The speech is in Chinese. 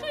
这。